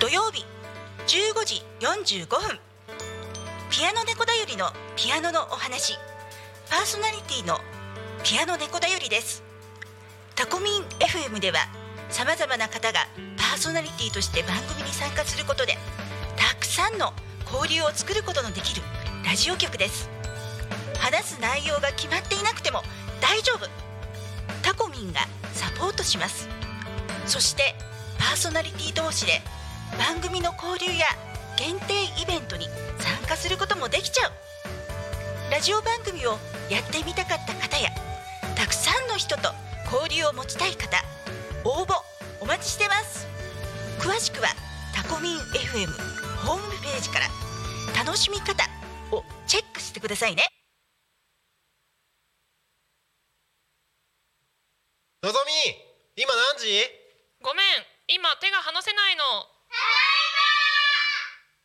土曜日15時45分。ピアノ猫だよりのピアノのお話。パーソナリティのピアノ猫だよりです。タコミン FM ではさまざまな方がパーソナリティとして番組に参加することでたくさんの交流を作ることのできるラジオ局です。話す内容が決まっていなくても大丈夫。タコミンがサポートします。そしてパーソナリティ同士で番組の交流や限定イベントに参加することもできちゃう。ラジオ番組をやってみたかった方やたくさんの人と交流を持ちたい方応募お待ちしてます。詳しくはタコミン FM ホームページから楽しみ方をチェックしてくださいね。のぞみ今何時？ごめん今手が離せないの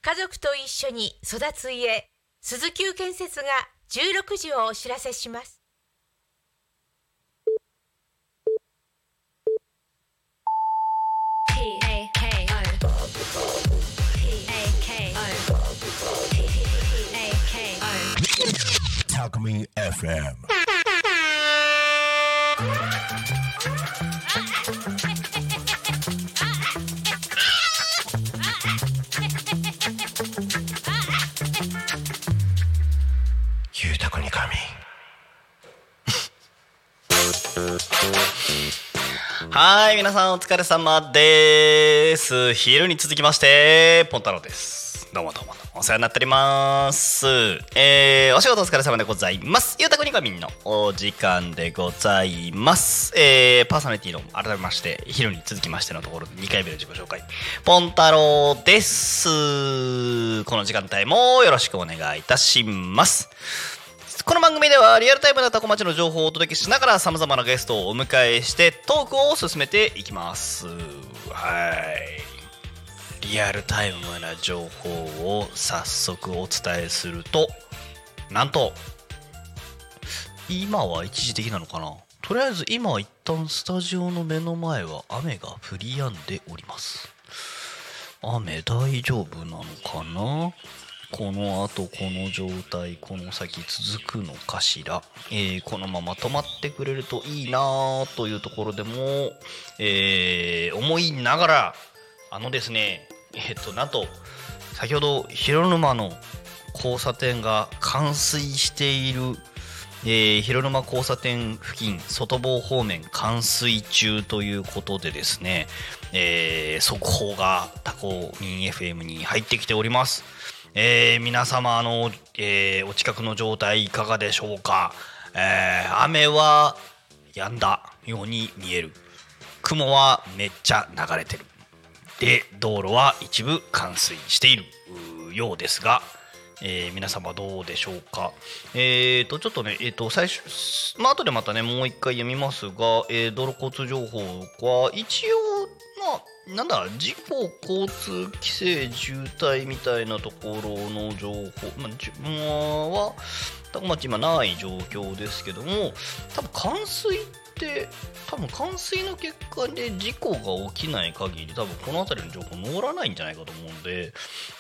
家族と一緒に育つ家鈴木建設が16時をお知らせします。タコミン FM はい、皆さんお疲れ様です。昼に続きまして、ポンタロウです。どうもどうもどうもお世話になっております。えー、お仕事お疲れ様でございます。ゆうたこにかみんのお時間でございます。えー、パーソナリティの改めまして、昼に続きましてのところで2回目の自己紹介、ポンタロウです。この時間帯もよろしくお願いいたします。この番組ではリアルタイムなタコ町の情報をお届けしながらさまざまなゲストをお迎えしてトークを進めていきます。はい。リアルタイムな情報を早速お伝えするとなんと今は一時的なのかな？とりあえず今は一旦スタジオの目の前は雨が降り止んでおります。雨大丈夫なのかな？この後この状態この先続くのかしら、えーこのまま止まってくれるといいなというところでも、えー思いながらあのですねえっとなんと先ほど広沼の交差点が冠水しているえ広沼交差点付近外房方面冠水中ということでですね、え速報がタコミン FM に入ってきております、えー皆様の、えーお近くの状態いかがでしょうか、えー雨は止んだように見える。雲はめっちゃ流れてる。で道路は一部冠水しているようですが、えー皆様どうでしょうか？えー、とちょっとねえー、と最初まあ後でまたねもう一回読みますが、えー道路交通情報は一応なんだ事故交通規制渋滞みたいなところの情報、まあ、じまあは多分町今ない状況ですけども多分冠水って多分冠水の結果で事故が起きない限り多分この辺りの情報乗らないんじゃないかと思うんで、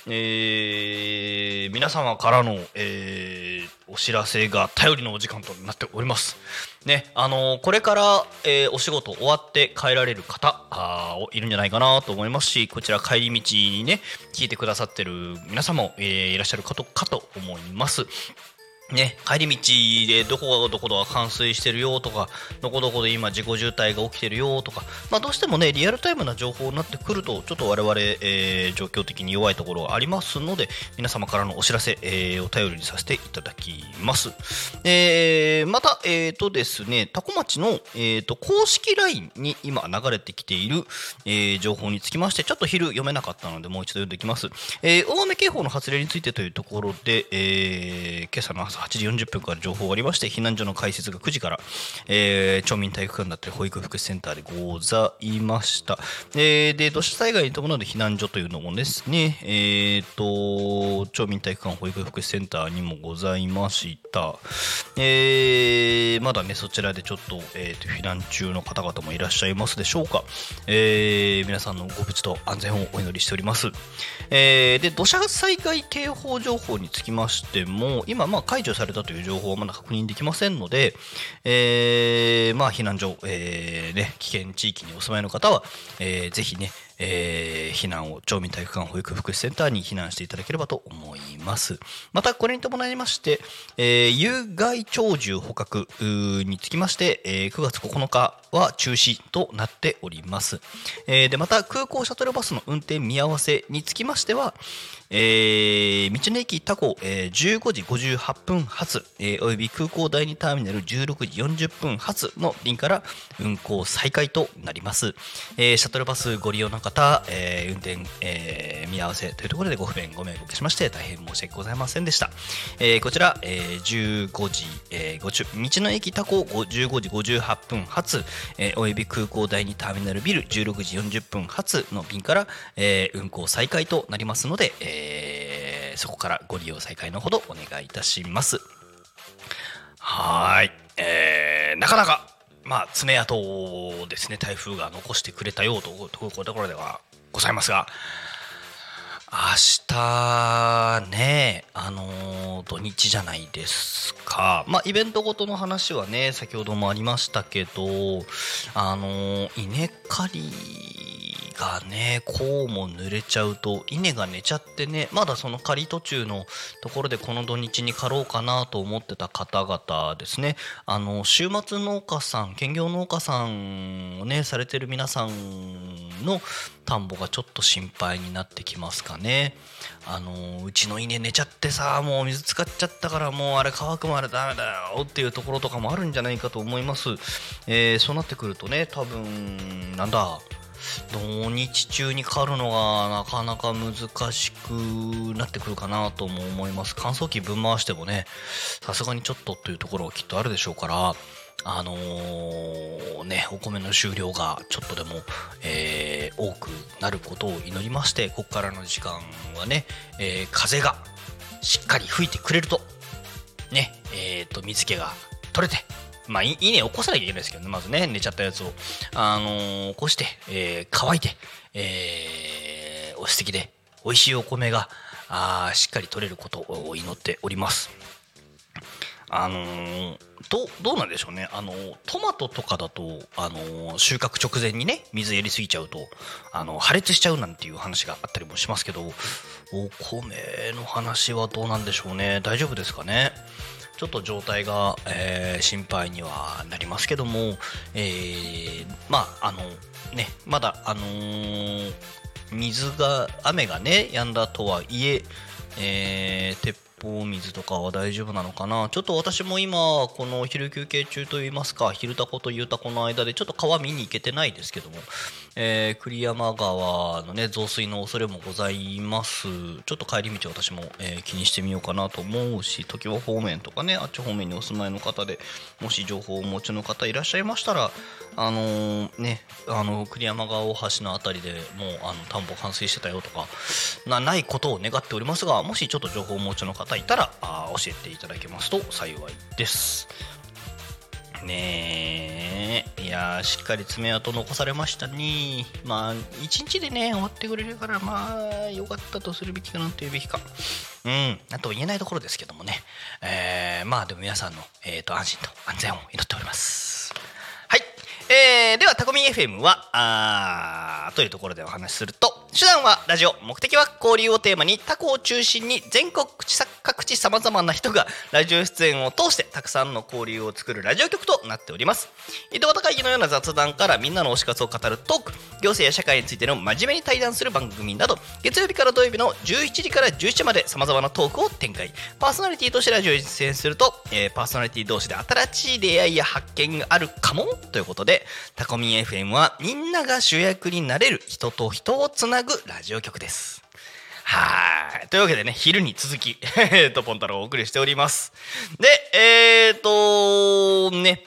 えー皆様からの、えーお知らせが頼りのお時間となっております。ね、あのこれから、えーお仕事終わって帰られる方あいるんじゃないかなと思いますしこちら帰り道にね聞いてくださってる皆さんも、えーいらっしゃるかとかと思います。ね、帰り道でどこがどこが冠水してるよとかどこどこで今事故渋滞が起きてるよとか、まあ、どうしてもねリアルタイムな情報になってくるとちょっと我々、えー状況的に弱いところがありますので皆様からのお知らせ、えーお便りにさせていただきます、えーまた、えーとですね、タコ町の、えーと公式 LINE に今流れてきている、えー情報につきましてちょっと昼読めなかったのでもう一度読んでいきます、えー大雨警報の発令についてというところで、えー今朝の朝朝8時40分から情報がありまして避難所の開設が9時から、えー町民体育館だったり保育福祉センターでございました、えーで土砂災害に伴う避難所というのもですねえーと町民体育館保育福祉センターにもございました、えーまだねそちらでちょっと,、えーと避難中の方々もいらっしゃいますでしょうか、えー皆さんのご無事と安全をお祈りしております、えーで土砂災害警報情報につきましても今まあ解除されたという情報はまだ確認できませんので、えーまあ避難所、えーね、危険地域にお住まいの方は、えーぜひねえー避難を町民体育館保育福祉センターに避難していただければと思います。またこれに伴いまして、えー有害鳥獣捕獲につきまして、えー9月9日は中止となっております、えーでまた空港シャトルバスの運転見合わせにつきましては、えー道の駅タコ、えー15時58分発、えーおよび空港第2ターミナル16時40分発の便から運行再開となります、えーシャトルバスご利用の方、えー運転、えー見合わせというところでご不便ご迷惑しまして大変申し訳ございませんでした、えーこちら、えー15時、えーご道の駅タコ15時58分発、えーおよび空港第2ターミナルビル16時40分発の便から、えー運行再開となりますので、えーそこからご利用再開のほどお願いいたします。はい、えーなかなか、まあ、爪痕をですね、台風が残してくれたようというところではございますが、明日ね、あのー土日じゃないですか。まあ、イベントごとの話はね、先ほどもありましたけど、あの稲刈りがね、こうも濡れちゃうと、稲が寝ちゃってね、まだその刈り途中のところでこの土日に刈ろうかなと思ってた方々ですね、あの、週末農家さん、兼業農家さんをね、されてる皆さんの田んぼがちょっと心配になってきますかね。あのうちの稲寝ちゃってさもう水使っちゃったからもうあれ乾くまでダメだよっていうところとかもあるんじゃないかと思います、えーそうなってくるとね多分なんだ土日中に刈るのがなかなか難しくなってくるかなとも思います。乾燥機ぶん回してもねさすがにちょっとというところはきっとあるでしょうからあのーね、お米の収量がちょっとでも、えー多くなることを祈りまして、ここからの時間はね、えー風がしっかり吹いてくれると、ね、えっ、と、水気が取れて、まあ、稲を起こさなきゃいけないですけどね、まずね、寝ちゃったやつを、あのー起こして、えー乾いて、えーお素敵で、美味しいお米が、あしっかり取れることを祈っております。あのーどどうなんでしょうね、あのートマトとかだと、あのー収穫直前にね水やりすぎちゃうと、あの破裂しちゃうなんていう話があったりもしますけどお米の話はどうなんでしょうね。大丈夫ですかね。ちょっと状態が、えー心配にはなりますけども、えーまああのねまだあのー水が雨がね止んだとはいええー鉄砲水とかは大丈夫なのかな。ちょっと私も今この昼休憩中といいますか昼タコと夕タコの間でちょっと川見に行けてないですけども、えー栗山川のね増水の恐れもございますちょっと帰り道私も、えー気にしてみようかなと思うし常盤方面とかねあっち方面にお住まいの方でもし情報をお持ちの方いらっしゃいましたらあのーねあの栗山川大橋のあたりでもうあの田んぼ冠水してたよとかなないことを願っておりますがもしちょっと情報をお持ちの方いたらあ教えていただけますと幸いです。ねいやしっかり爪痕残されましたね。まあ一日でね終わってくれるからまあよかったとするべきかなというべきか。うん。あとも言えないところですけどもね。えーまあでも皆さんの、えー、と安心と安全を祈っております。はい、えー、ではタコミン FM はあというところでお話しすると手段はラジオ目的は交流をテーマにタコを中心に全国各地さまざまな人がラジオ出演を通してたくさんの交流を作るラジオ局となっております。井戸端会議のような雑談からみんなの推し活を語るトーク行政や社会についての真面目に対談する番組など月曜日から土曜日の11時から17時までさまざまなトークを展開。パーソナリティとしてラジオに出演すると、えーパーソナリティ同士で新しい出会いや発見があるかもということでタコミン FM はみんなが主役になれる人と人をつなぐラジオ局です。はい。というわけでね昼に続き えっとポンタロウをお送りしております。でえっ、とね。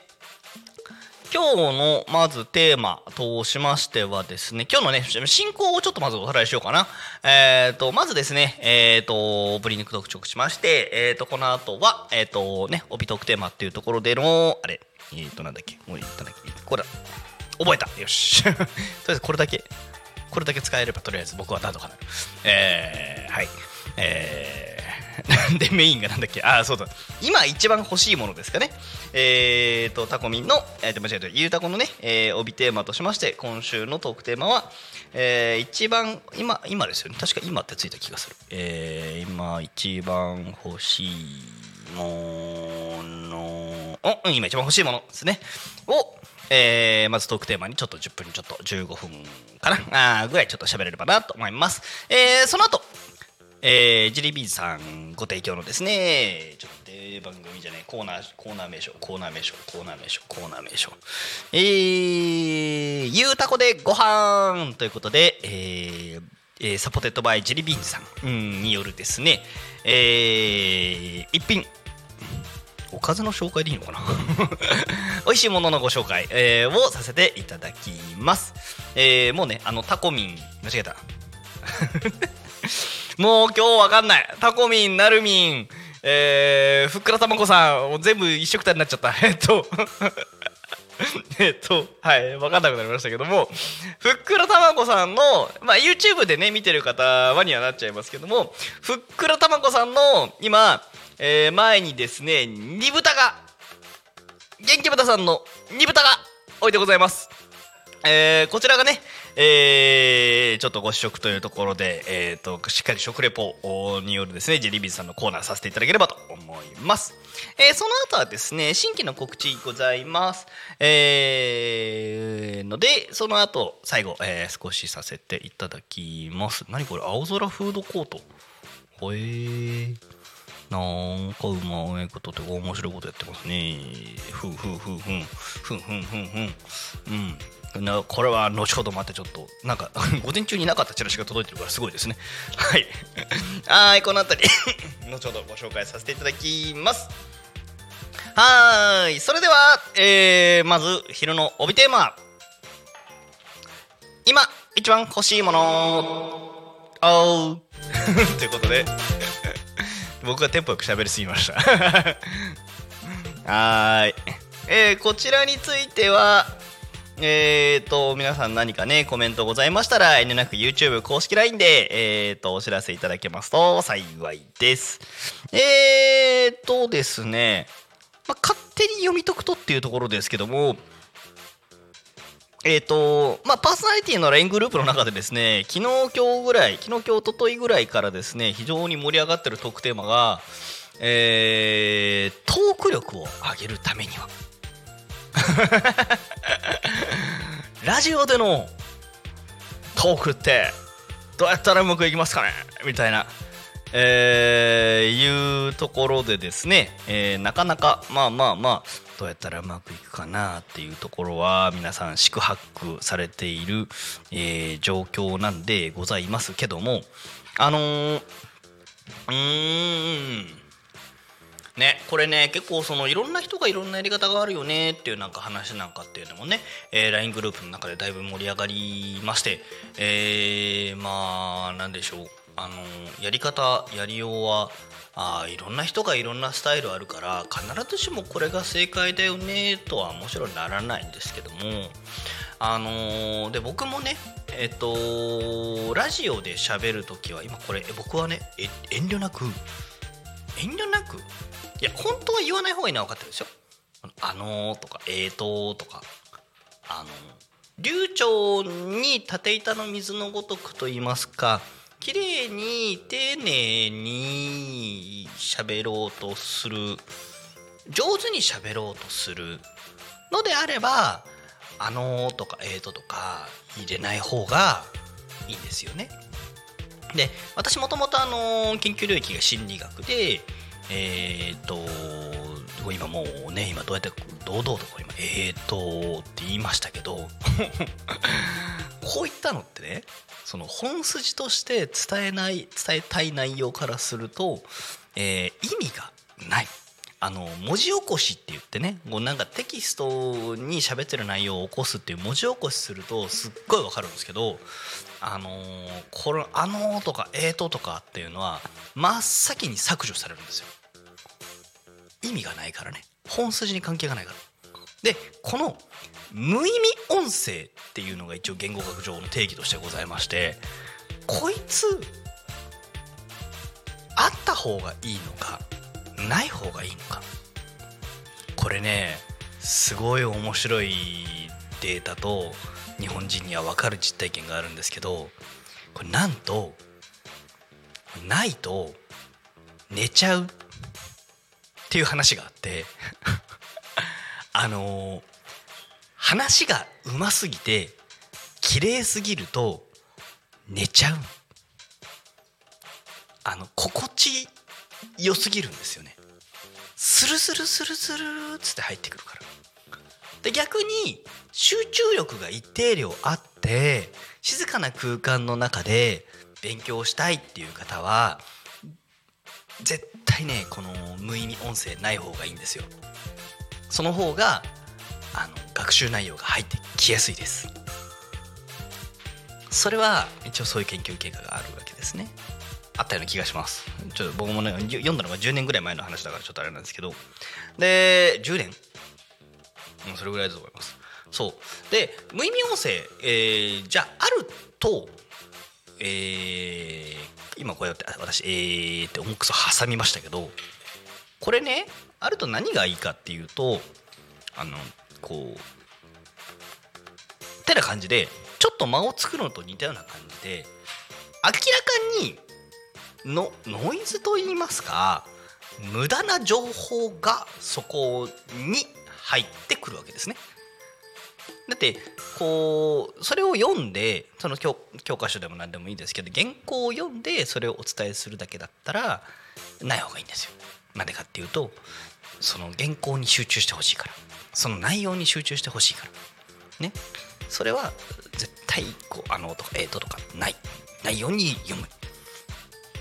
今日のまずテーマとしましてはですね今日のね進行をちょっとまずおさらいしようかな。えっ、とまずですねえっ、とオープニング特直しましてえっ、とこの後はえっ、とね帯トークテーマっていうところでのあれえっ、となんだっけもう言ったんだっけこれだ。覚えた。よし。とりあえずこれだけ。これだけ使えればとりあえず僕は何とかな。るえー、はい。えー、でメインがなんだっけ？ああそうだ。今一番欲しいものですかね。えーとタコミンの、えー、と間違えた。ゆうたこのね、えー、帯テーマとしまして今週のトークテーマは、えー、一番今今ですよね。確か今ってついた気がする。えー、今一番欲しいものおうん今一番欲しいものですねをえーまずトークテーマにちょっと10分ちょっと15分かなあぐらいちょっと喋れればなと思います。えーその後えー、ジリビーさんご提供のですねちょっと待って番組じゃないコーナーコーナー名称コーナー名称コーナー名称コーナー名称えー、ゆうたこでご飯ということで、えーえーサポテッドバイジリビーンさんうんによるですね、えー一品おかずの紹介でいいのかな？美味しいもののご紹介、えーをさせていただきます、えーもうねあのタコミン間違えた。もう今日わかんない。タコミンなるみんえー、ふっくらたまこさん全部一緒くたになっちゃった。えっとえっとはい分かんなくなりましたけどもふっくらたまこさんの、まあ、YouTube でね見てる方はにはなっちゃいますけどもふっくらたまこさんの今、えー前にですね煮豚が元気豚さんの煮豚が置いてございます。えーこちらがね、えーちょっとご試食というところで、えー、としっかり食レポによるですねジェリービーズさんのコーナーさせていただければと思います、えーその後はですね新規の告知ございます。えーのでその後最後、えー少しさせていただきます。何これ青空フードコート。ほえー。なんかうまいこととか面白いことやってますね。ふんふんふんふん。ふんふんふんふん。うん。なこれは後ほどまたちょっとなんか午前中になかったチラシが届いてるからすごいですねはいはいこの辺り後ほどご紹介させていただきますはいそれでは、えー、まず昼の帯テーマ今一番欲しいものおうということで僕がテンポよく喋りすぎました。はーい、えーこちらについてはえー、と皆さん何かねコメントございましたら遠慮なく YouTube 公式 LINE で、えー、とお知らせいただけますと幸いです。えーとですね、まあ、勝手に読み解くとっていうところですけどもえーとまあ、パーソナリティの LINE グループの中でですね 昨日今日ぐらい昨日今日一昨日ぐらいからですね非常に盛り上がってるトークテーマが、えートーク力を上げるためには ラジオでのトークってどうやったらうまくいきますかねみたいな、えーいうところでですね、えーなかなかまあまあまあどうやったらうまくいくかなっていうところは皆さん宿泊されている、えー状況なんでございますけども。あのーうーん。ね、これね結構そのいろんな人がいろんなやり方があるよねっていうなんか話なんかっていうのもね、えー LINE グループの中でだいぶ盛り上がりまして、えーまあなんでしょうあのやり方やりようはあいろんな人がいろんなスタイルあるから必ずしもこれが正解だよねとはもちろんならないんですけどもあので僕もねえっとラジオで喋る時は今これ僕はねえ遠慮なく遠慮なく？いや本当は言わない方がいいのは分かってるんですよ。あのーとかえーととかあの流暢に縦板の水のごとくと言いますか綺麗に丁寧に喋ろうとする上手に喋ろうとするのであれば「あのー」とか「えーと」とか入れない方がいいんですよね。で私もともとあの研究領域が心理学でえっ、と今もうね今どうやって堂々とこう今えーとって言いましたけど こういったのってねその本筋として伝えない伝えたい内容からすると、えー意味がない。あの文字起こしって言ってねこうなんかテキストに喋ってる内容を起こすっていう文字起こしするとすっごいわかるんですけどあのーこれ「あのー」とか「えーと」とかっていうのは真っ先に削除されるんですよ。意味がないからね。本筋に関係がないから。でこの無意味音声っていうのが一応言語学上の定義としてございましてこいつあった方がいいのかない方がいいのか。これねすごい面白いデータと日本人には分かる実体験があるんですけどこれなんとないと寝ちゃうっていう話があって あの話がうますぎて綺麗すぎると寝ちゃう。あの心地良すぎるんですよね。スルスルスルスルっつって入ってくるから。で逆に集中力が一定量あって静かな空間の中で勉強したいっていう方は絶対ねこの無意味音声ない方がいいんですよ。その方があの学習内容が入ってきやすいです。それは一応そういう研究結果があるわけですね。あったような気がします。ちょっと僕もね読んだのが10年ぐらい前の話だからちょっとあれなんですけど。で10年？うんそれぐらいだと思います。そう。で無意味音声、えーじゃああるとえー今こうやって私えーって重くそ挟みましたけどこれねあると何がいいかっていうとあのこうてな感じでちょっと間を作るのと似たような感じで明らかにのノイズと言いますか無駄な情報がそこに入ってくるわけですね。だってこうそれを読んでその教教科書でも何でもいいですけど原稿を読んでそれをお伝えするだけだったらない方がいいんですよ。なんでかっていうとその原稿に集中してほしいから。その内容に集中してほしいから。ね。それは絶対こうあのとかえーととかない。ないように読む、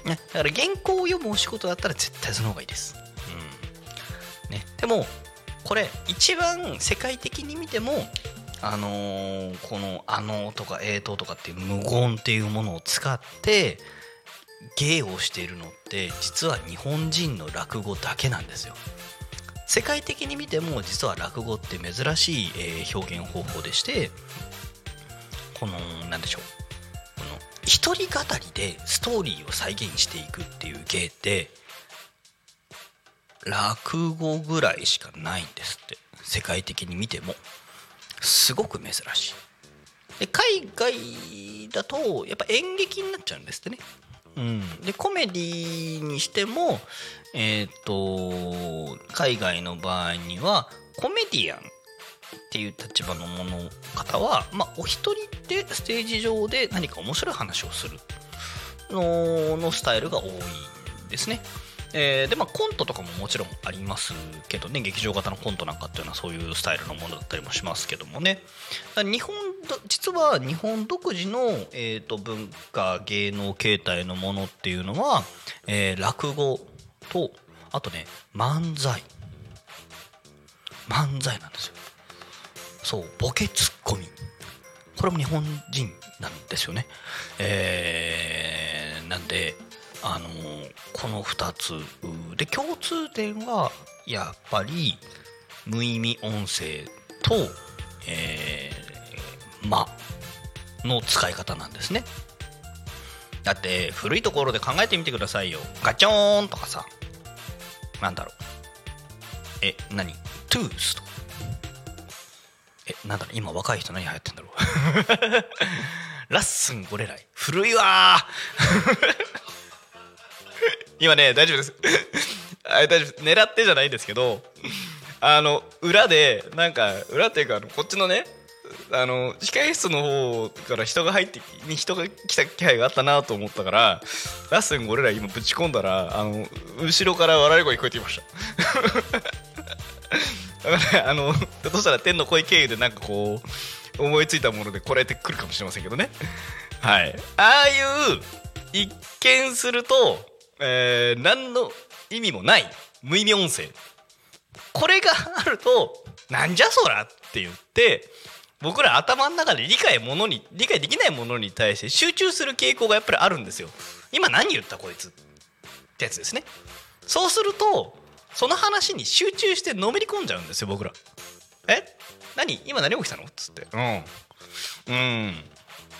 ね、だから原稿を読むお仕事だったら絶対その方がいいです、うん。ね、でもこれ一番世界的に見てもあのーこの「あの」とか「えーと」とかっていう無言っていうものを使って芸をしているのって実は日本人の落語だけなんですよ。世界的に見ても実は落語って珍しい、えー表現方法でしてこの何でしょう。この一人語りでストーリーを再現していくっていう芸って落語ぐらいしかないんですって。世界的に見ても。すごく珍しい。で海外だとやっぱ演劇になっちゃうんですってね。うん、でコメディにしてもえっ、と海外の場合にはコメディアンっていう立場のもの方は、まあ、お一人でステージ上で何か面白い話をするののスタイルが多いんですね。えーでまあコントとかももちろんありますけどね劇場型のコントなんかっていうのはそういうスタイルのものだったりもしますけどもね。日本実は日本独自の、えー、と文化芸能形態のものっていうのは、えー落語とあとね漫才。漫才なんですよ。そうボケツッコミ。これも日本人なんですよね。えーなんであのこの2つ。で共通点はやっぱり無意味音声と、えー間の使い方なんですね。だって古いところで考えてみてくださいよ。ガチョーンとかさ。なんだろう。え何？トゥースとか。えなんだろう。今若い人何流行ってんだろう。ラッスンゴレライ古いわ今ね大丈夫です。あ大丈夫狙ってじゃないですけどあの裏でなんか裏っていうかこっちのねあの控室の方から人が入ってに人が来た気配があったなと思ったからラッスン俺ら今ぶち込んだらあの後ろから笑い声聞こえてきました。だからねあのひょっとしたら天の声経由でなんかこう思いついたものでこらえてくるかもしれませんけどね。はい。ああいう一見すると、えー何の意味もない無意味音声。これがあるとなんじゃそらって言って僕ら頭の中で理解ものに理解できないものに対して集中する傾向がやっぱりあるんですよ。今何言ったこいつってやつですね。そうするとその話に集中してのめり込んじゃうんですよ僕ら。え？何？今何起きたのっつって。うん。うん。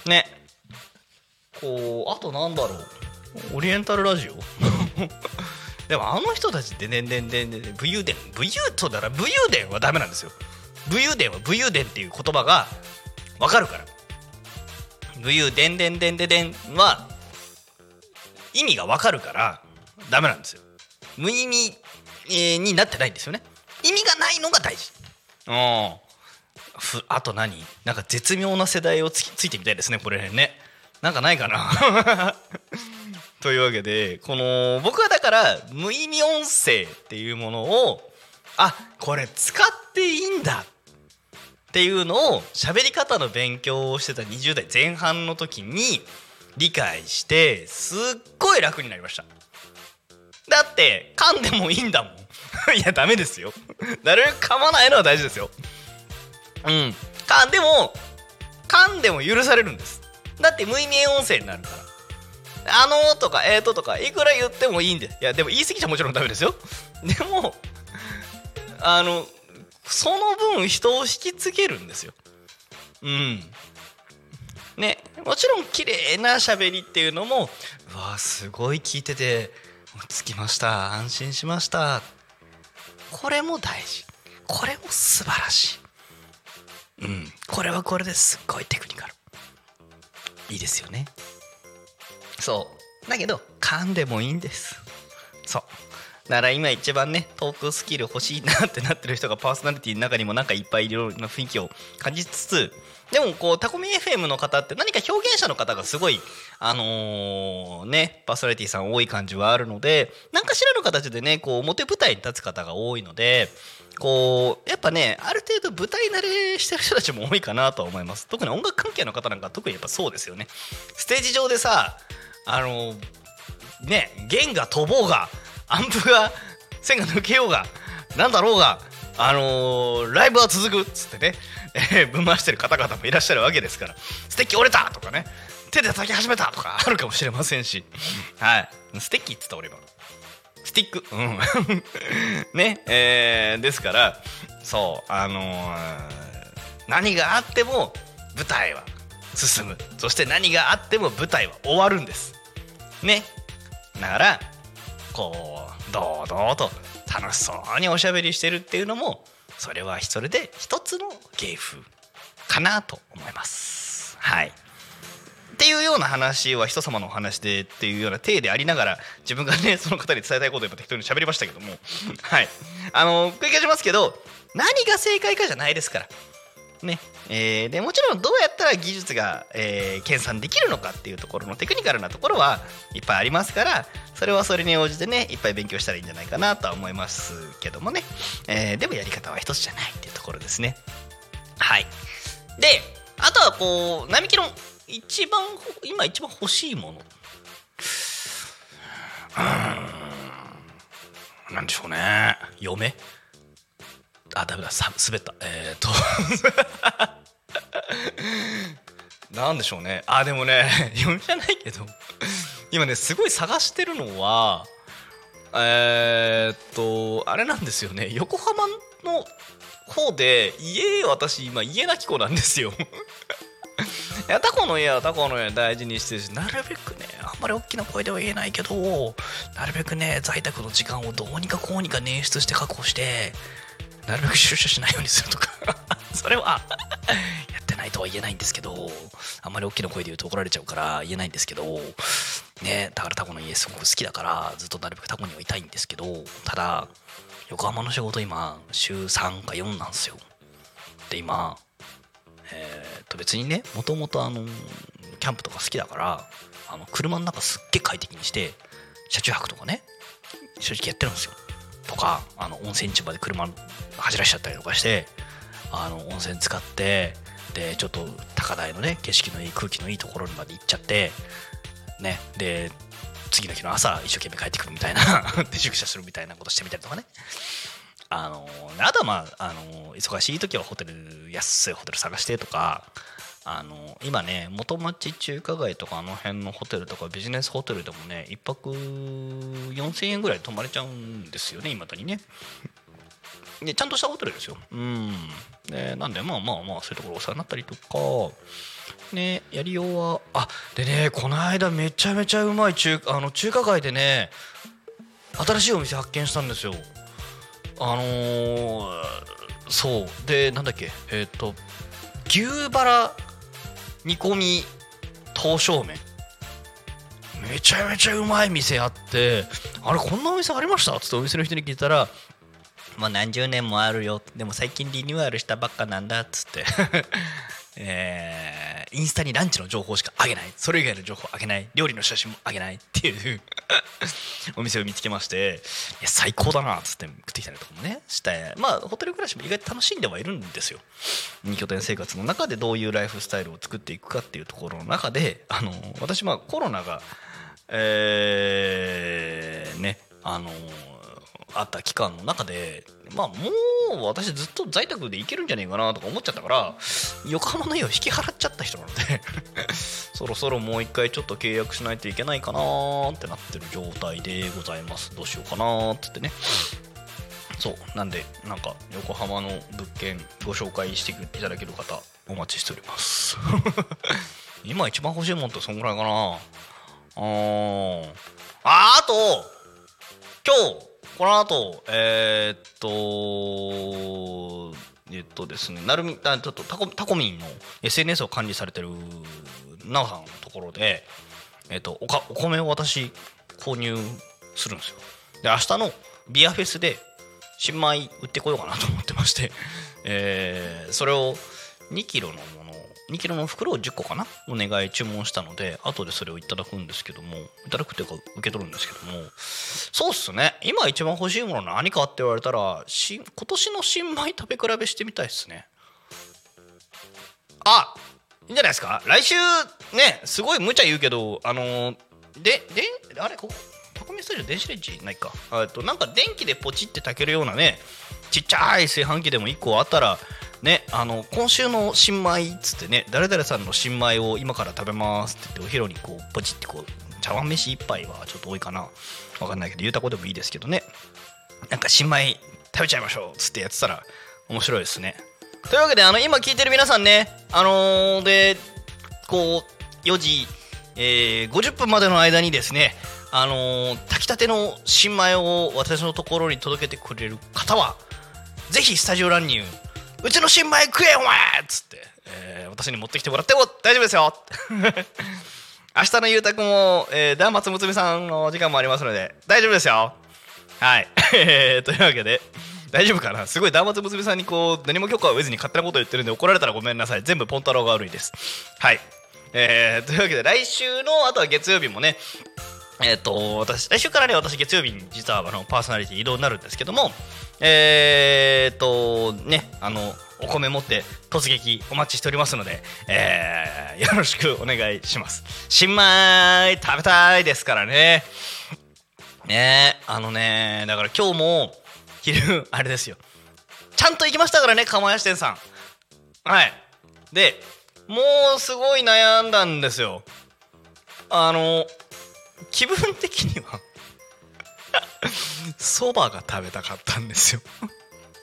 ね。こうあとなんだろうオリエンタルラジオ？でもあの人たちってねんでんでんでん武勇伝武勇となら武勇伝はダメなんですよ。武勇伝は武勇伝っていう言葉がわかるから。武勇伝伝伝伝伝は意味がわかるからダメなんですよ。無意味、になってないんですよね。意味がないのが大事。うんあと何？なんか絶妙な世代をつついてみたいですねこれね。なんかないかな？というわけでこの僕はだから無意味音声っていうものをあこれ使っていいんだっていうのを喋り方の勉強をしてた20代前半の時に理解してすっごい楽になりました。だって噛んでもいいんだもん。いやダメですよ。なるべく噛まないのは大事ですよ。うん。噛んでも噛んでも許されるんです。だって無意味音声になるから。あのーとかえーととかいくら言ってもいいんで。すいやでも言い過ぎちゃもちろんダメですよ。でもあのその分人を引きつけるんですよ。うん。ねもちろん綺麗な喋りっていうのもわーすごい聞いててつきました。安心しました。これも大事。これも素晴らしい。うん。これはこれですっごいテクニカル。いいですよね。そう。だけど噛んでもいいんです。そう。だから今一番ねトークスキル欲しいなってなってる人がパーソナリティの中にもなんかいっぱいいろいろな雰囲気を感じつつでもこうタコミ FM の方って何か表現者の方がすごいあのねパーソナリティさん多い感じはあるので何かしらの形でねこう表舞台に立つ方が多いのでこうやっぱねある程度舞台慣れしてる人たちも多いかなとは思います。特に音楽関係の方なんか特にやっぱそうですよね。ステージ上でさあのね弦が飛ぼうがアンプが線が抜けようがなんだろうがあのーライブは続くっつってね、えーぶん回してる方々もいらっしゃるわけですからステッキ折れたとかね手で叩き始めたとかあるかもしれませんし。はい。ステッキっつった俺今スティック。うん。ね。えーですからそうあのー何があっても舞台は進む。そして何があっても舞台は終わるんです。ね。だからこう堂々と楽しそうにおしゃべりしてるっていうのもそれはそれで一つの芸風かなと思います。はい。っていうような話は人様のお話でっていうような体でありながら自分がねその方に伝えたいことをやっぱ適当に喋りましたけども。はい。あの繰り返しますけど何が正解かじゃないですから。ね。えーでもちろんどうやったら技術が、えー計算できるのかっていうところのテクニカルなところはいっぱいありますからそれはそれに応じてねいっぱい勉強したらいいんじゃないかなとは思いますけどもね、えーでもやり方は一つじゃないっていうところですね。はい。であとはこう並木の一番今一番欲しいもの。うん。なんでしょうね。嫁。あダメだ滑った。えー、っと。なんでしょうね。あでもね嫁じゃないけど。今ねすごい探してるのはえー、っとあれなんですよね。横浜の方で家私今家なき子なんですよ。いやタコの家はタコの家大事にしてるしなるべくねあんまり大きな声では言えないけどなるべくね在宅の時間をどうにかこうにか捻出して確保してなるべく出社しないようにするとか。それはやってないとは言えないんですけどあんまり大きな声で言うと怒られちゃうから言えないんですけどねだからタコの家すごく好きだからずっとなるべくタコにはいたいんですけどただ横浜の仕事今週3か4なんですよ。で今えーと別にねもともとあのキャンプとか好きだからあの車の中すっげえ快適にして車中泊とかね正直やってるんですよ。とかあの温泉地まで車走らしちゃったりとかしてあの温泉使ってでちょっと高台のね景色のいい空気のいいところにまで行っちゃってねで次の日の朝一生懸命帰ってくるみたいな で宿舎するみたいなことしてみたりとかね。あのあとはまああの忙しい時はホテル安いホテル探してとかあの今ね元町中華街とかあの辺のホテルとかビジネスホテルでもね1泊4000円ぐらい泊まれちゃうんですよね今だにね。でちゃんとしたホテルですよ。うん。でなんでまあまあまあそういうところお世話になったりとか。ねやりようはあでねこの間めちゃめちゃうまい中あの中華街でね新しいお店発見したんですよ。あのーそう。でなんだっけえっ、と牛バラ煮込み刀削麺。めちゃめちゃうまい店あってあれこんなお店ありました？っつってお店の人に聞いたらもう何十年もあるよ。でも最近リニューアルしたばっかなんだ。っつって。えー。インスタにランチの情報しかあげない。それ以外の情報あげない。料理の写真もあげないっていう お店を見つけましていや最高だなっつって食ってきたりとかもねして。まあホテル暮らしも意外と楽しんではいるんですよ。2拠点生活の中でどういうライフスタイルを作っていくかっていうところの中であの私まあコロナがえーねあのあった期間の中でまあもう私ずっと在宅でいけるんじゃねえかなとか思っちゃったから横浜の家を引き払っちゃった人なので そろそろもう一回ちょっと契約しないといけないかなってなってる状態でございます。どうしようかなってってね。そう。なんでなんか横浜の物件ご紹介していただける方お待ちしております。今一番欲しいもんってそんぐらいかな。あー。ああと今日この後えーっとえっとですねなるみあちょっとタコタコミンの SNS を管理されてるなおさんのところでえっとおかお米を私購入するんですよ。で明日のビアフェスで新米売ってこようかなと思ってまして、えーそれを2キロの2キロの袋を10個かな？お願い注文したので後でそれをいただくんですけどもいただくっていうか受け取るんですけどもそうっすね。今一番欲しいもの何かって言われたらし今年の新米食べ比べしてみたいっすね。あいいんじゃないですか？来週ねすごい無茶言うけどあのーでであれここタコミスタジオ電子レンジないか。えっとなんか電気でポチって炊けるようなねちっちゃい炊飯器でも1個あったらねあの今週の新米っつってね誰々さんの新米を今から食べますって言ってお昼にこうポチってこう茶碗飯1杯はちょっと多いかな。わかんないけどゆうたこでもいいですけどね。なんか新米食べちゃいましょうっつってやってたら面白いですね。というわけであの今聞いてる皆さんねあのーでこう4時、えー50分までの間にですねあのー炊きたての新米を私のところに届けてくれる方はぜひスタジオ乱入うちの新米食えお前っつって、えー私に持ってきてもらっても大丈夫ですよ。明日のゆうたくんも、えー、ダーマツムツミさんの時間もありますので大丈夫ですよ。はい。え ーというわけで大丈夫かな？すごいダーマツムツミさんにこう何も許可を得ずに勝手なこと言ってるんで怒られたらごめんなさい。全部ポンタロウが悪いです。はい。えー、というわけで来週のあとは月曜日もねえっ、と私来週からね私月曜日に実はあのパーソナリティ移動になるんですけどもえっ、とねあのお米持って突撃お待ちしておりますので、えーよろしくお願いします。新米食べたいですからね。ねあのねだから今日も昼あれですよ。ちゃんと行きましたからね釜屋支店さん。はい。でもうすごい悩んだんですよ。あの気分的にはそばが食べたかったんですよ。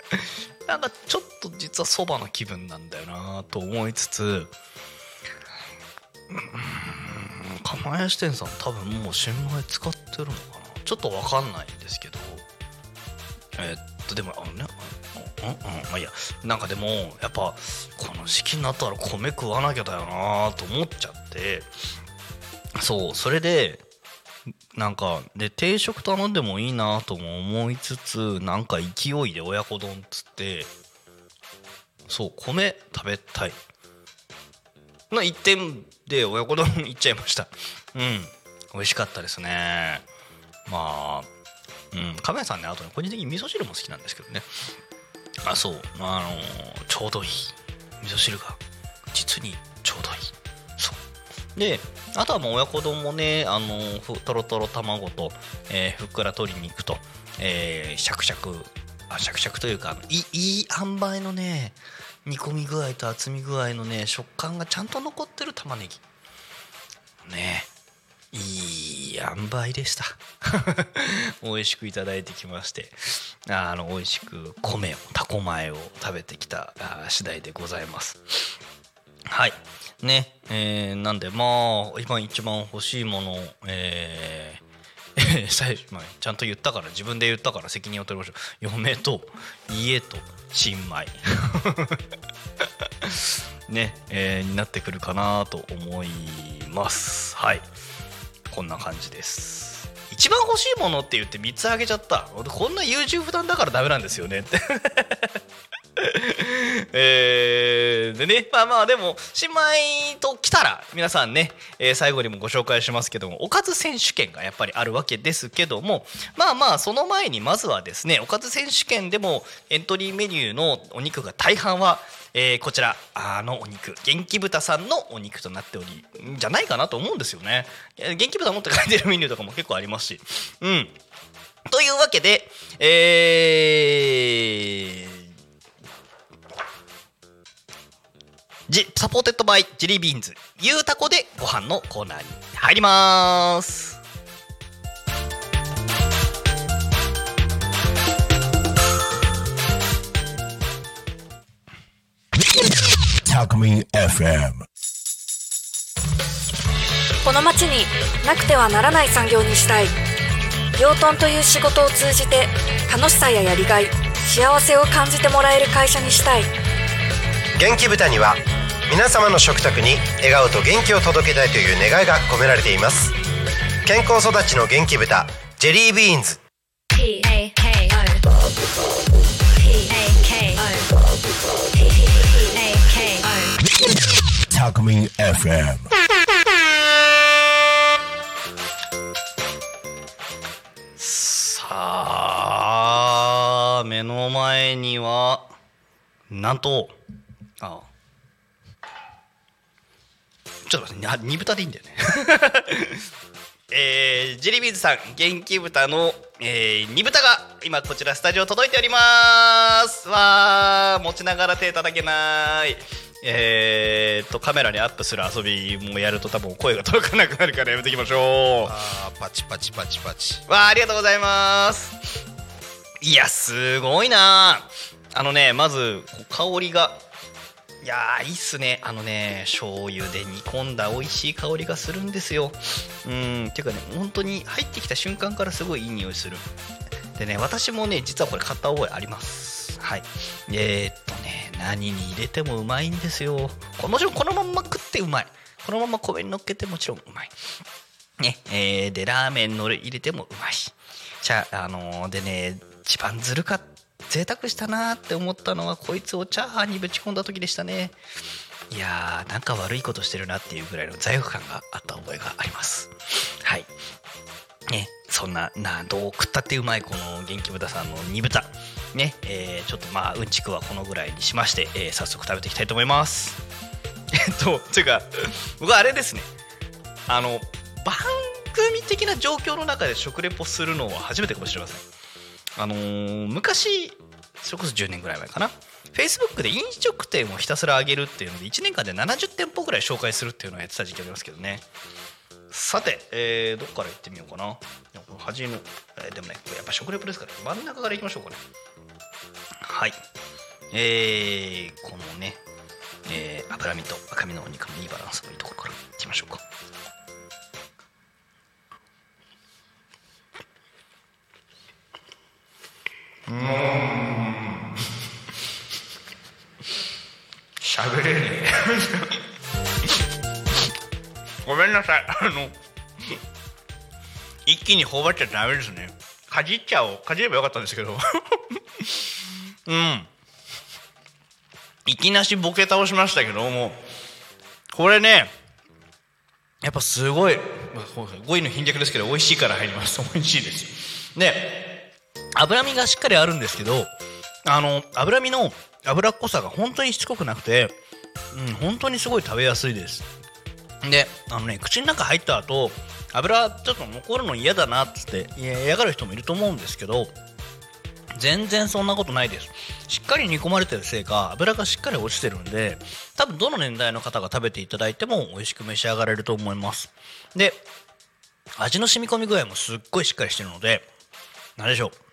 なんかちょっと実はそばの気分なんだよなと思いつつうん釜屋支店さん多分もう新米使ってるのかなちょっとわかんないんですけどえっとでもあのねうんうんまあいやなんかでもやっぱこの時期になったら米食わなきゃだよなと思っちゃってそうそれでなんかで定食頼んでもいいなとも思いつつなんか勢いで親子丼っつってそう米食べたい。の一点で親子丼いっちゃいました。うん。美味しかったですね。まあうん。亀谷さんねあとね個人的に味噌汁も好きなんですけどね。あそう。あのちょうどいい。味噌汁が実にちょうどいい。であとはもう親子丼もねあのとろとろ卵と、えーふっくら鶏肉と、えーシャクシャクあシャクシャクというかいいい塩梅のね煮込み具合と厚み具合のね食感がちゃんと残ってる玉ねぎ。ねいい塩梅でした。美味しくいただいてきまして。あの美味しく米をタコ米を食べてきた次第でございます。はい。ねえーなんでまあ今一番欲しいものえー 最初まあちゃんと言ったから自分で言ったから責任を取りましょう。嫁と家と新米。ね、えーになってくるかなと思います。はい。こんな感じです。一番欲しいものって言って3つあげちゃった。こんな優柔不断だからダメなんですよね。って。えーでねまあまあでも新米と来たら皆さんね、えー最後にもご紹介しますけどもおかず選手権がやっぱりあるわけですけどもまあまあその前にまずはですねおかず選手権でもエントリーメニューのお肉が大半はえーこちらあのお肉元気豚さんのお肉となっておりんじゃないかなと思うんですよね。元気豚もって書いてるメニューとかも結構ありますし。うん。というわけでえージ supported by ジェリービーンズ。ゆうたこでご飯のコーナーに入ります。タコミン FM この町になくてはならない産業にしたい。養豚という仕事を通じて楽しさややりがい幸せを感じてもらえる会社にしたい。元気豚には皆様の食卓に笑顔と元気を届けたいという願いが込められています。健康育ちの元気豚ジェリービーンズ。FM さあ目の前にはなんとあちょっと待ってあ煮豚でいいんだよね。えー、ジェリービーズさん元気豚の、えー、煮豚が今こちらスタジオ届いております。わー持ちながら手叩けない。えー、っとカメラにアップする遊びもやると多分声が届かなくなるからやめていきましょう。あーパチパチパチパチ。わあありがとうございます。いやすごいなあのねまず香りがいやーいいっすね。あのね醤油で煮込んだ美味しい香りがするんですよ。うんていうかね本当に入ってきた瞬間からすごいいい匂いする。でね私もね実はこれ買った覚えあります。はい。えー、っとね何に入れてもうまいんですよ。もちろんこのまんま食ってうまい。このまま米に乗っけてもちろんうまい。ねえーでラーメンの入れてもうまいじゃあ、あのーでね一番ずるかった贅沢したなって思ったのはこいつをチャーハンにぶち込んだ時でしたね。いやーなんか悪いことしてるなっていうぐらいの罪悪感があった覚えがあります。はい。ねそんななどう食ったってうまいこの元気豚さんの煮豚。ねえーちょっとまあうんちくはこのぐらいにしまして、えー早速食べていきたいと思います。えっとていうか僕はあれですね。あの番組的な状況の中で食レポするのは初めてかもしれません。あのー昔それこそ10年ぐらい前かな。Facebook で飲食店をひたすら上げるっていうので1年間で70店舗ぐらい紹介するっていうのをやってた時期ありますけどね。さて、えーどっから行ってみようかな。端の、えーでもねやっぱ食レポですから真ん中から行きましょうかね。はい。えー、このね、えー脂身と赤身のお肉のいいバランスのいいところからいきましょうか。しゃべれねえ。ごめんなさい。あの一気に頬張っちゃダメですね。かじっちゃおう。かじればよかったんですけど。うん。いきなしボケ倒しましたけどもこれねやっぱすごい。まあそうですね。語彙の貧弱ですけど美味しいから入ります。美味しいです。で脂身がしっかりあるんですけどあの脂身の脂っこさが本当にしつこくなくてうん、本当にすごい食べやすいです。であのね口の中入った後油ちょっと残るの嫌だなっつって嫌がる人もいると思うんですけど全然そんなことないです。しっかり煮込まれてるせいか油がしっかり落ちてるんで多分どの年代の方が食べていただいても美味しく召し上がれると思います。で味の染み込み具合もすっごいしっかりしてるので何でしょう。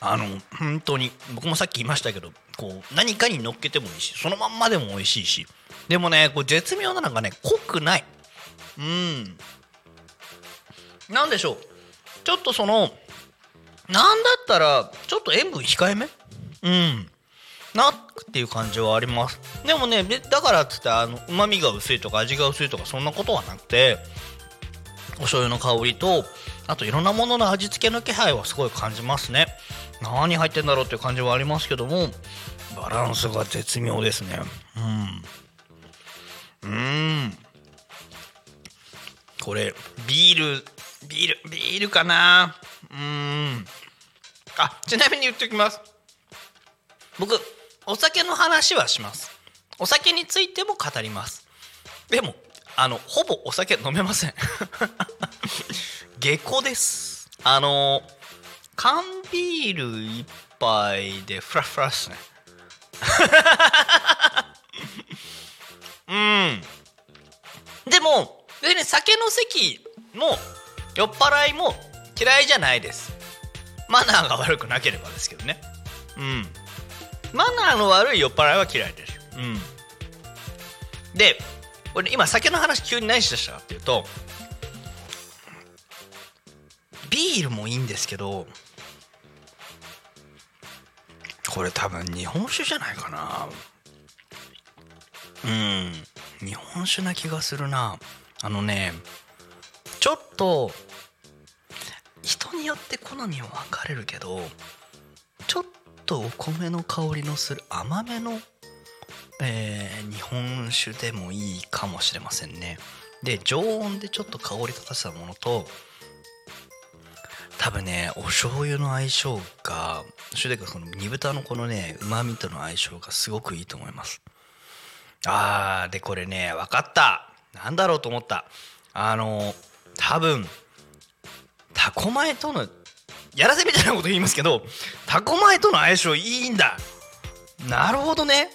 あの本当に僕もさっき言いましたけどこう何かに乗っけてもいいしそのまんまでも美味しいしでもねこう絶妙なのがね濃くない。うん。なんでしょう。ちょっとそのなんだったらちょっと塩分控えめ？うん。なっていう感じはあります。でもねだからっつってうまみが薄いとか味が薄いとかそんなことはなくてお醤油の香りとあといろんなものの味付けの気配はすごい感じますね。何入ってんだろうっていう感じはありますけどもバランスが絶妙ですね。うん。うん。これビールビールビールかな？うん。あちなみに言っておきます。僕お酒の話はします。お酒についても語ります。でもあのほぼお酒飲めません。下戸です。あの缶ビール一杯でフラフラっすね。うん。でも別に酒の席も酔っ払いも嫌いじゃないです。マナーが悪くなければですけどね。うん。マナーの悪い酔っ払いは嫌いです。うん。で俺今酒の話急に何しだしたかっていうとビールもいいんですけどこれ多分日本酒じゃないかな。うん日本酒な気がするな。あのねちょっと人によって好みは分かれるけどちょっとお米の香りのする甘めの、えー日本酒でもいいかもしれませんね。で常温でちょっと香り立たせたものと多分ねお醤油の相性が醤油でこの煮豚のこのねうまみとの相性がすごくいいと思います。あーでこれね分かった。なんだろうと思った。あの多分タコ米とのやらせみたいなこと言いますけどタコ米との相性いいんだ。なるほどね。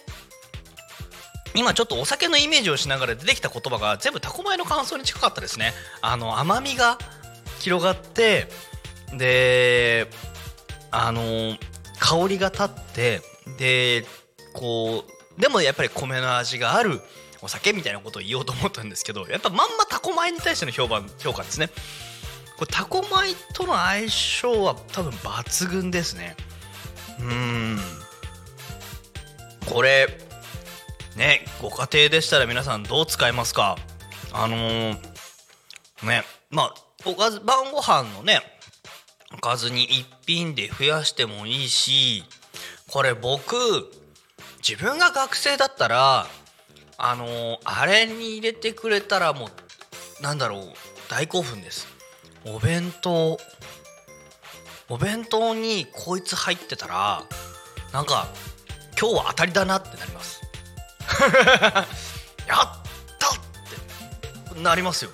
今ちょっとお酒のイメージをしながら出てきた言葉が全部タコ米の感想に近かったですね。あの甘みが広がってであの香りが立ってでこうでもやっぱり米の味があるお酒みたいなことを言おうと思ったんですけどやっぱまんまタコ米に対しての評判評価ですね。これタコ米との相性は多分抜群ですね。うん。これねご家庭でしたら皆さんどう使いますか？あのーねまあおかず晩ご飯のねおかずに一品で増やしてもいいしこれ僕自分が学生だったらあのーあれに入れてくれたらもうなんだろう大興奮です。お弁当お弁当にこいつ入ってたらなんか今日は当たりだなってなります。やったってなりますよ。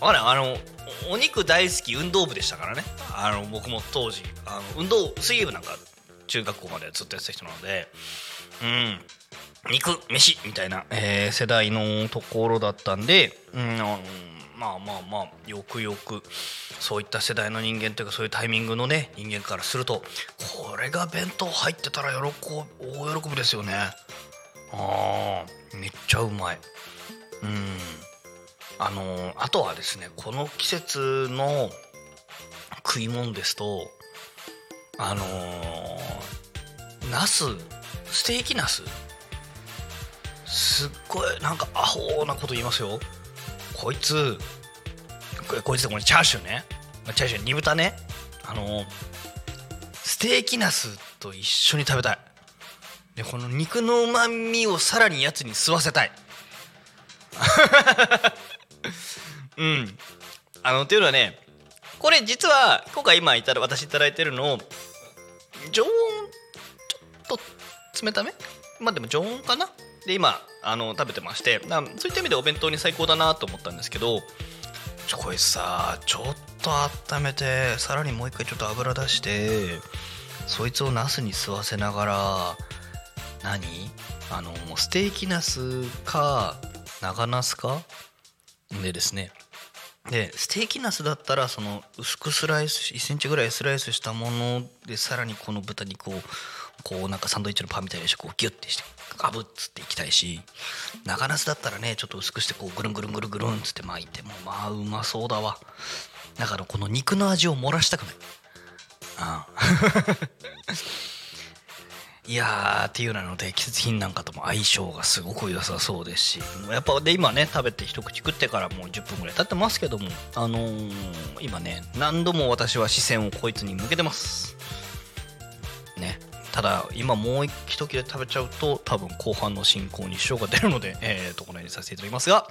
あれあのお肉大好き運動部でしたからね。あの僕も当時あの運動水泳部なんか中学校までずっとやってた人なのでうん。肉飯みたいな、えー世代のところだったんで、うん、あのまあまあまあよくよくそういった世代の人間というかそういうタイミングのね人間からするとこれが弁当入ってたら喜ぶ大喜びですよね。あーめっちゃうまい。うん。あのあとはですねこの季節の食い物ですとあのナスステーキナス。すっごいなんかアホなこと言いますよ。こいつこいつこれチャーシューね。チャーシュー煮豚ね。あのステーキナスと一緒に食べたい。でこの肉のうまみをさらにやつに吸わせたい。うん。あのっていうのはねこれ実は今回今いただ私いただいてるの常温ちょっと冷ため？まあでも常温かな？で今あの食べてまして。そういった意味でお弁当に最高だなと思ったんですけどちょこれさちょっと温めてさらにもう一回ちょっと油出してそいつをナスに吸わせながら何？あのもうステーキナスか長ナスか？でですね。でステーキナスだったらその薄くスライス1センチぐらいスライスしたものでさらにこの豚肉をこうなんかサンドイッチのパンみたいにしてこうギュッてしてガブッつっていきたいし長ナスだったらねちょっと薄くしてこうぐるんぐるんぐるんぐるんつって巻いてもまあうまそうだわ。だからこの肉の味を漏らしたくない。ああ。いやーっていうなので季節品なんかとも相性がすごく良さそうですしやっぱで今ね食べて一口食ってからもう10分ぐらい経ってますけどもあのー今ね何度も私は視線をこいつに向けてます。ね。ただ今もう一切れ食べちゃうと多分後半の進行に支障が出るので、えー、とこのようにさせていただきますが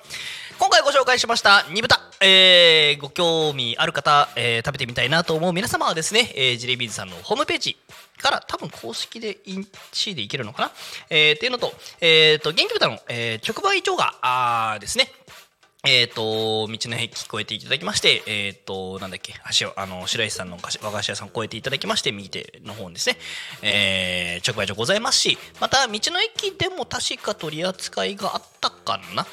今回ご紹介しました煮豚、えーご興味ある方、えー食べてみたいなと思う皆様はですね、えージレビーズさんのホームページから多分公式で1位でいけるのかな、えーっていうのと,、えー、と元気豚の、えー直売所があですね。えっ、と、道の駅越えていただきまして、えっ、と、なんだっけ、橋、あの、白石さんの和菓子屋さん越えていただきまして、右手の方にですね、えー直売所ございますし、また、道の駅でも確か取り扱いがあったかな？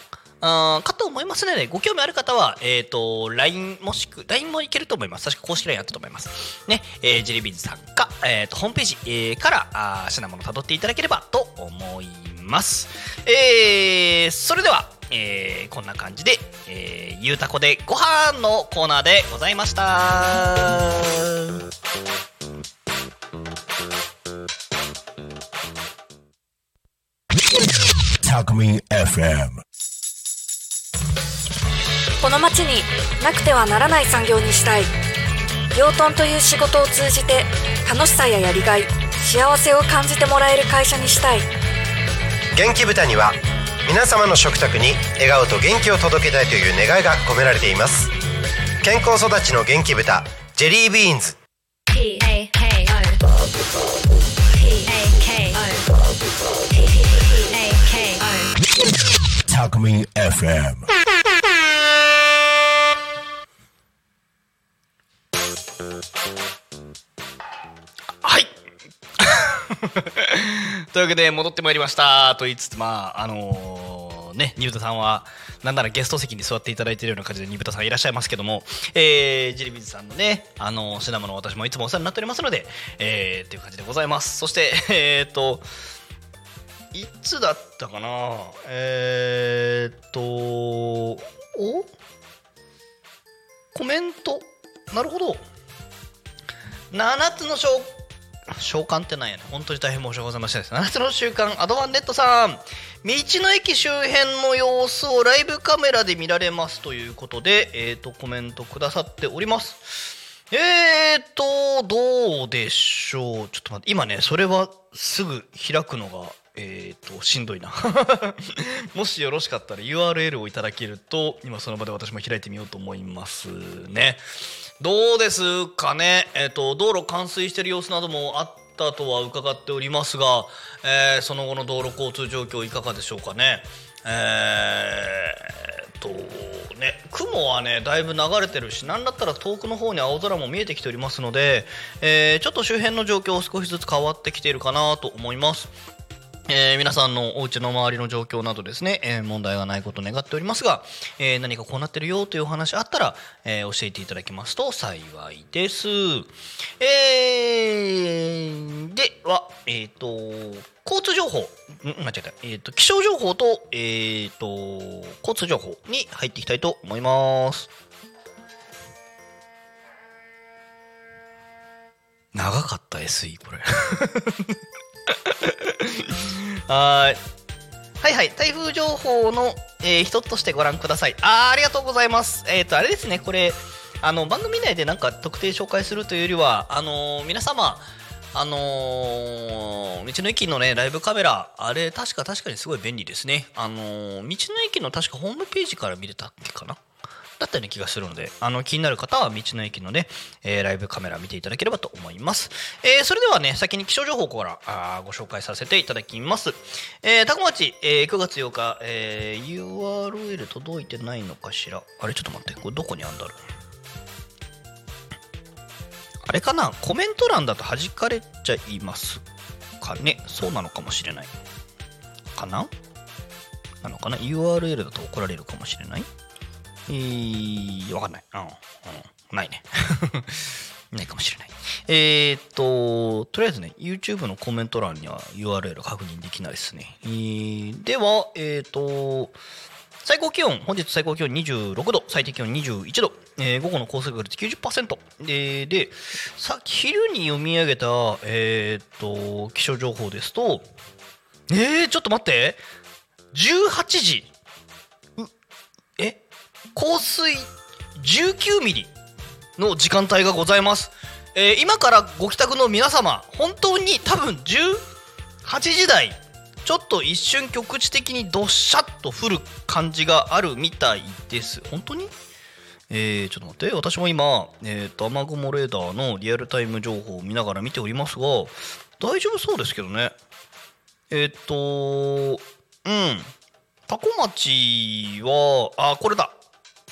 かと思いますので、ご興味ある方は、えっ、と、LINE もしく、LINE もいけると思います。確か公式 LINE あったと思います。ね、えージェリビーズさんか、えっ、と、ホームページ、えーから、あ品物を辿っていただければと思います。えーそれでは、えーこんな感じで、えーゆうたこでご飯のコーナーでございました。Talkme FM. この町になくてはならない産業にしたい。養豚という仕事を通じて楽しさややりがい幸せを感じてもらえる会社にしたい。元気豚には皆様の食卓に笑顔と元気を届けたいという願いが込められています。健康育ちの元気豚ジェリービーンズ。Talkme FM. というわけで戻ってまいりました。と言いつつまああのねニブタさんはなんならゲスト席に座っていただいているような感じでニブタさんいらっしゃいますけども、えー、ジリビズさんのねあの品物私もいつもお世話になっておりますのでえー、っていう感じでございます。そしてえっ、といつだったかな？えー、っとお？コメント？なるほど。7つの召召喚ってなんやね本当に大変申し訳ございませんです7つの習慣アドワンネットさん。道の駅周辺の様子をライブカメラで見られますということで、えー、とコメントくださっております。えーとどうでしょう。ちょっと待って今ねそれはすぐ開くのがえー、としんどいな。もしよろしかったら URL をいただけると今その場で私も開いてみようと思いますね。どうですかね、えー、と道路冠水している様子などもあったとは伺っておりますが、えーその後の道路交通状況いかがでしょうかね？えー、とね雲はねだいぶ流れてるしなんだったら遠くの方に青空も見えてきておりますので、えーちょっと周辺の状況少しずつ変わってきているかなと思います。えー皆さんのお家の周りの状況などですね、えー問題がないことを願っておりますが、えー何かこうなってるよというお話あったら、え教えていただけますと幸いです。えでは、えっ、と、交通情報、ん間違えた、えっ、と、気象情報と、えっ、と、交通情報に入っていきたいと思います。長かった SE これ。はい。はいはい。台風情報の、えー一つとしてご覧ください。あーありがとうございます。えっ、と、あれですね、これ、あの、番組内でなんか特定紹介するというよりは、あのー皆様、あのー道の駅のね、ライブカメラ、あれ、確か確かにすごい便利ですね。あのー道の駅の確かホームページから見れたっけかな。だったような気がするのであの気になる方は道の駅のね、えーライブカメラ見ていただければと思います、えーそれではね先に気象情報からあご紹介させていただきます、えー、タコ町、えー9月8日、えー URL 届いてないのかしら？あれ？ちょっと待ってこれどこにあんだろうあれかな？コメント欄だと弾かれちゃいますかね？そうなのかもしれない。かな？なのかな ?URL だと怒られるかもしれない？えー、わかんない。うん、うん、ないね。ないかもしれない。えーっと、とりあえずね、YouTube のコメント欄には URL 確認できないですね。えーでは、えーっと、最高気温、本日最高気温26度、最低気温21度、えー午後の降水確率90%。で、でさっき昼に読み上げた、えーっと、気象情報ですと、えー、ちょっと待って、18時、降水19ミリの時間帯がございます。えー今からご帰宅の皆様、本当に多分18時台、ちょっと一瞬局地的にどっしゃっと降る感じがあるみたいです。本当に？えー、ちょっと待って、私も今、えー、と雨雲レーダーのリアルタイム情報を見ながら見ておりますが、大丈夫そうですけどね。えっ、と、うん。タコ町は、あ、これだ。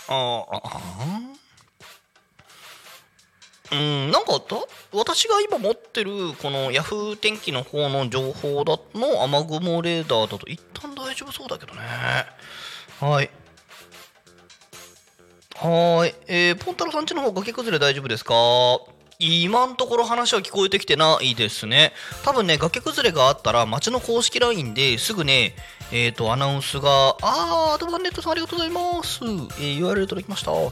ああ、うん、なんかだ私が今持ってるこのヤフー天気の方の情報だの雨雲レーダーだと一旦大丈夫そうだけどね。はい。はーい、えー、ポンタロさんちの方崖崩れ大丈夫ですか？今のところ話は聞こえてきてないですね。多分ね崖崩れがあったら町の公式 LINE ですぐねえっ、とアナウンスがあーアドバンネットさんありがとうございます、えー、URL 届きました。は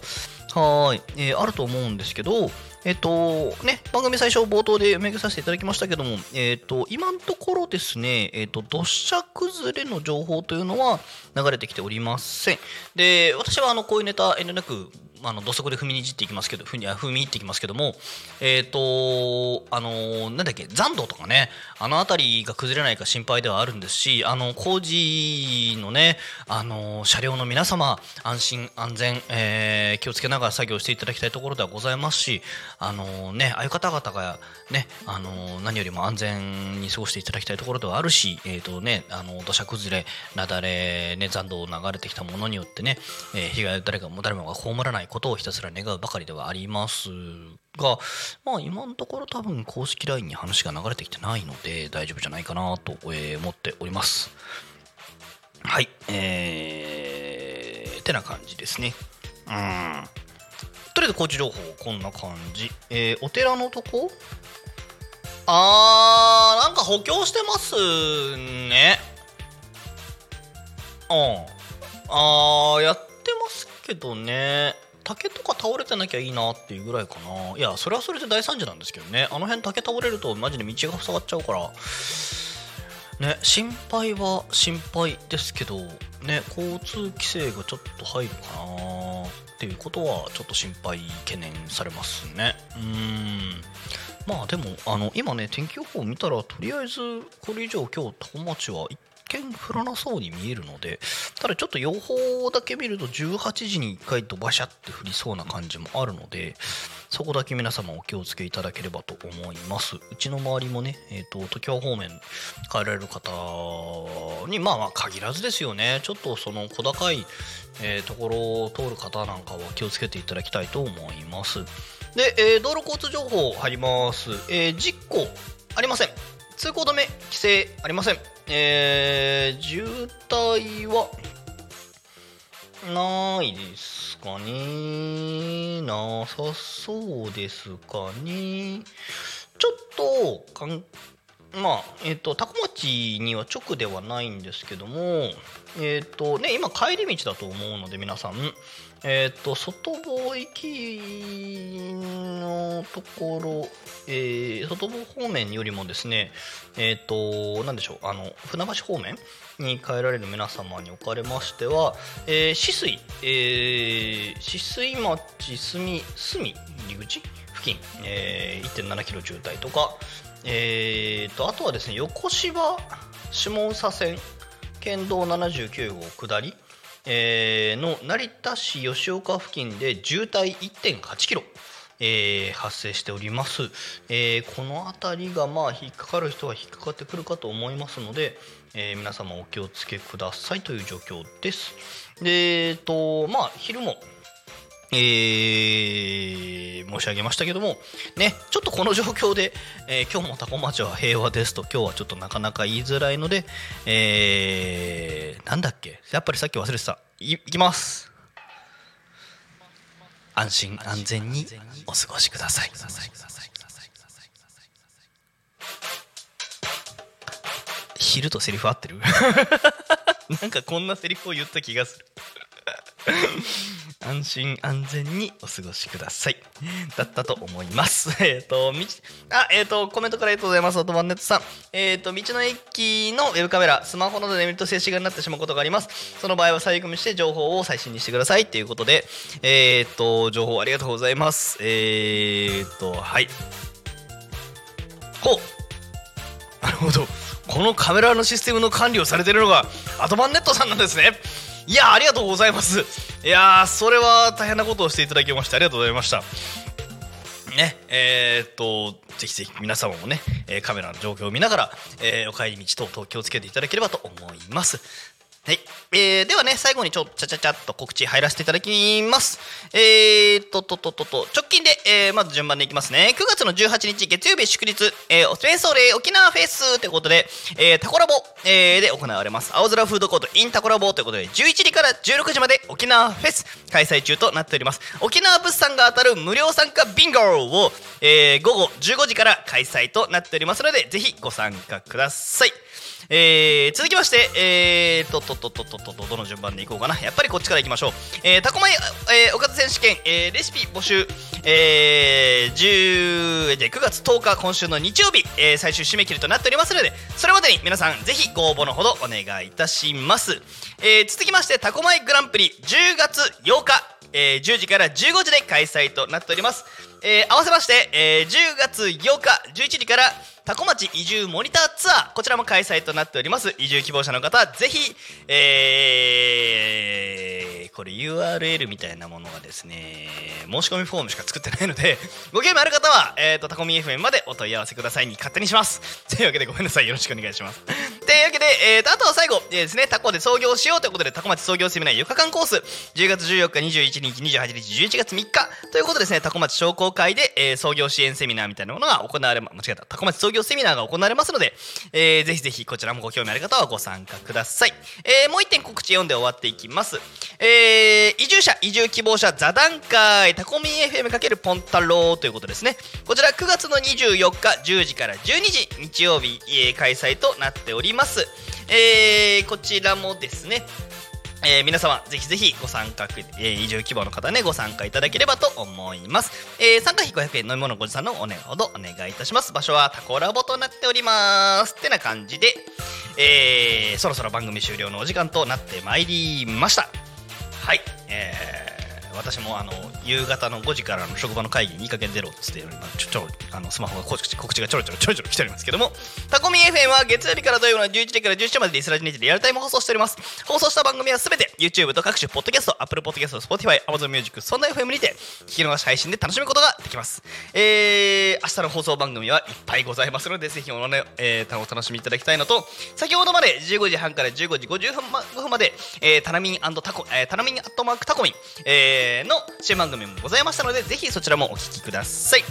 ーい、えーあると思うんですけどえっ、とね番組最初冒頭で読み上げさせていただきましたけどもえっ、と今のところですねえっ、と土砂崩れの情報というのは流れてきておりません。で私はあのこういうネタ遠慮なくあの土足で踏みにじっていきますけど踏み踏み入っていきますけどもえっ、とあのなんだっけ残土とかねあの辺りが崩れないか心配ではあるんですしあの工事のねあの車両の皆様安心安全、えー気をつけながら作業していただきたいところではございますしあのねああいう方々がねあの何よりも安全に過ごしていただきたいところではあるしえっ、とねあの土砂崩れ雪崩ね残土を流れてきたものによってね、えー被害を誰かも誰もが被らないことをひたすら願うばかりではありますがまあ今のところ多分公式 LINE に話が流れてきてないので大丈夫じゃないかなと、思っております。はいえー、てな感じですね。うん。とりあえず高知情報こんな感じ。えーお寺のとこ？あーなんか補強してますね。うん。あーやってますけどね。竹とか倒れてなきゃいいなっていうぐらいかな。いやそれはそれで大惨事なんですけどね。あの辺竹倒れるとマジで道が塞がっちゃうから。ね心配は心配ですけどね交通規制がちょっと入るかなっていうことはちょっと心配懸念されますね。うん。まあでもあの今ね天気予報見たらとりあえずこれ以上今日多古町は見降らなそうに見えるのでただちょっと予報だけ見ると18時に1回ドバシャって降りそうな感じもあるのでそこだけ皆様お気をつけいただければと思います。うちの周りもね、えー、と時は方面帰られる方にまあまあ限らずですよね。ちょっとその小高い、えーところを通る方なんかは気をつけていただきたいと思います。で、えー道路交通情報入ります、えー事故ありません。通行止め規制ありません。えー渋滞はないですかね。なさそうですかね。ちょっと関まあえっ、と多古町には直ではないんですけどもえっ、とね今帰り道だと思うので皆さん。えっ、と外房行きのところ、えー外房方面よりもですねえっ、となんでしょうあの船橋方面に帰られる皆様におかれましては、えー、止水、えー、止水町住住入り口付近、えー、1.7キロ渋滞とか、えー、とあとはですね横芝下宇佐線県道79号下りえーの成田市吉岡付近で渋滞1.8キロ、えー発生しております、えーこの辺りがまあ引っかかる人は引っかかってくるかと思いますので、えー皆様お気をつけくださいという状況です。でえっとまあ昼もえー申し上げましたけども、ね、ちょっとこの状況で、えー今日もタコ町は平和ですと、今日はちょっとなかなか言いづらいので、えーなんだっけ、やっぱりさっき忘れてた、いいきます。安心安全にお過ごしください。昼とセリフ合ってる？なんかこんなセリフを言った気がする。安心安全にお過ごしください。だったと思います。えっ、と、み、あ、えっ、と、コメントからありがとうございます。オトバンネットさん。えっ、と、道の駅のウェブカメラ、スマホなどで見ると静止画になってしまうことがあります。その場合は再組みして情報を最新にしてください。ということで、えっ、と、情報ありがとうございます。えっ、と、はい。ほう。なるほど。このカメラのシステムの管理をされているのがアドバンネットさんなんですね。いやありがとうございます。いやそれは大変なことをしていただきましてありがとうございました。ねえーっとぜひぜひ皆様もね、えカメラの状況を見ながら、えーお帰り道等々気をつけていただければと思います。はい、えーではね最後にちょっとちゃちゃちゃっと告知入らせていただきます。えーととととと直近で、えーまず順番でいきますね。9月の18日月曜日祝日、えー、おスペースオレ沖縄フェスということで、えータコラボ、えーで行われます。青空フードコート in タコラボということで11時から16時まで沖縄フェス開催中となっております。沖縄物産が当たる無料参加ビンゴを、えー午後15時から開催となっておりますのでぜひご参加ください。えー続きまして、えー、とととととととどの順番でいこうかな。やっぱりこっちからいきましょう、えー、タコマイ、えーおかず選手権、えーレシピ募集、えー10で9月10日今週の日曜日、えー最終締め切りとなっておりますのでそれまでに皆さんぜひご応募のほどお願いいたします、えー続きましてタコマイグランプリ10月8日えー10時から15時で開催となっております、えー合わせまして、えー10月8日11時からタコ町移住モニターツアーこちらも開催となっております。移住希望者の方はぜひ、えーこれ URL みたいなものがですね申し込みフォームしか作ってないので ご興味ある方は、えー、とタコミ FM までお問い合わせくださいに勝手にします。というわけでごめんなさい。よろしくお願いします。というわけで、えーとあとは最後、えーですねタコで創業しようということでタコ町創業セミナー4日間コース10月14日21日28日11月3日ということでですねタコ町商工会で、えー創業支援セミナーみたいなものが行われま間違えた。タコ町創業セミナーが行われますので、えーぜひぜひこちらもご興味ある方はご参加ください、えーもう一点告知読んで終わっていきます、えー移住者移住希望者座談会タコミン FM× ポンタローということですね。こちら9月の24日10時から12時日曜日、えー開催となっております、えーこちらもですねえー皆様ぜひぜひご参加、えー移住希望の方ねご参加いただければと思います、えー参加費500円飲み物ご持参のお値ほどお願いいたします。場所はタコラボとなっております。ってな感じで、えーそろそろ番組終了のお時間となってまいりました。はいえー私もあの夕方の5時からの職場の会議にいい加減出ろっつってちょちょあのスマホが告知告知がちょろちょろちょろちょろ来ておりますけどもタコミ FM は月曜日から土曜日の11時から17時までリスラジネットでリアルタイム放送しております。放送した番組はすべて YouTube と各種ポッドキャスト Apple Podcast Spotify Amazon Music そんな FM にて聞き逃し配信で楽しむことができます。えー、明日の放送番組はいっぱいございますのでぜひお,、ねえー、お楽しみいただきたいのと先ほどまで15時半から15時55分ま5分まで、えー、タナミンタコ、えー、タナミンアットマークタコミン、えー、の新番組もございましたのでぜひそちらもお聞きください。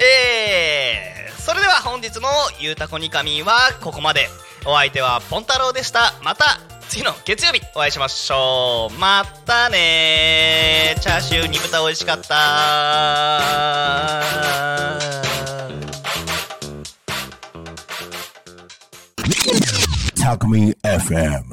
えー、それでは本日のゆうたこにかみはここまで。お相手はポンタロウでした。また次の月曜日お会いしましょう。またねチャーシュー煮豚美味しかったタコミン FM